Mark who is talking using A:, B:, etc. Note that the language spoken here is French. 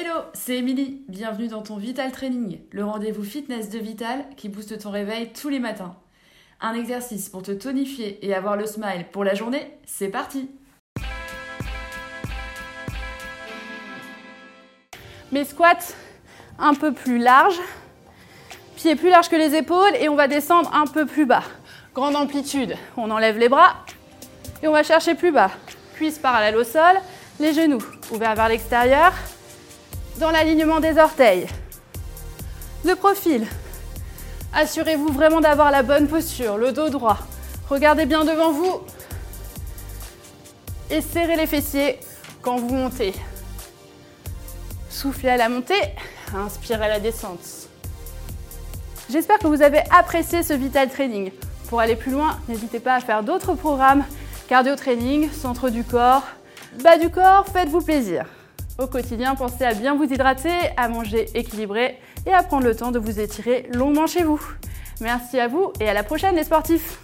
A: Hello, c'est Émilie. Bienvenue dans ton Vital Training, le rendez-vous fitness de Vital qui booste ton réveil tous les matins. Un exercice pour te tonifier et avoir le smile pour la journée, c'est parti
B: Mes squats un peu plus larges, pieds plus larges que les épaules et on va descendre un peu plus bas. Grande amplitude, on enlève les bras et on va chercher plus bas. Cuisses parallèles au sol, les genoux ouverts vers l'extérieur, dans l'alignement des orteils. De profil, assurez-vous vraiment d'avoir la bonne posture, le dos droit. Regardez bien devant vous et serrez les fessiers quand vous montez. Soufflez à la montée, inspirez à la descente. J'espère que vous avez apprécié ce Vital Training. Pour aller plus loin, n'hésitez pas à faire d'autres programmes cardio training, centre du corps, bas du corps, faites-vous plaisir. Au quotidien, pensez à bien vous hydrater, à manger équilibré et à prendre le temps de vous étirer longuement chez vous. Merci à vous et à la prochaine les sportifs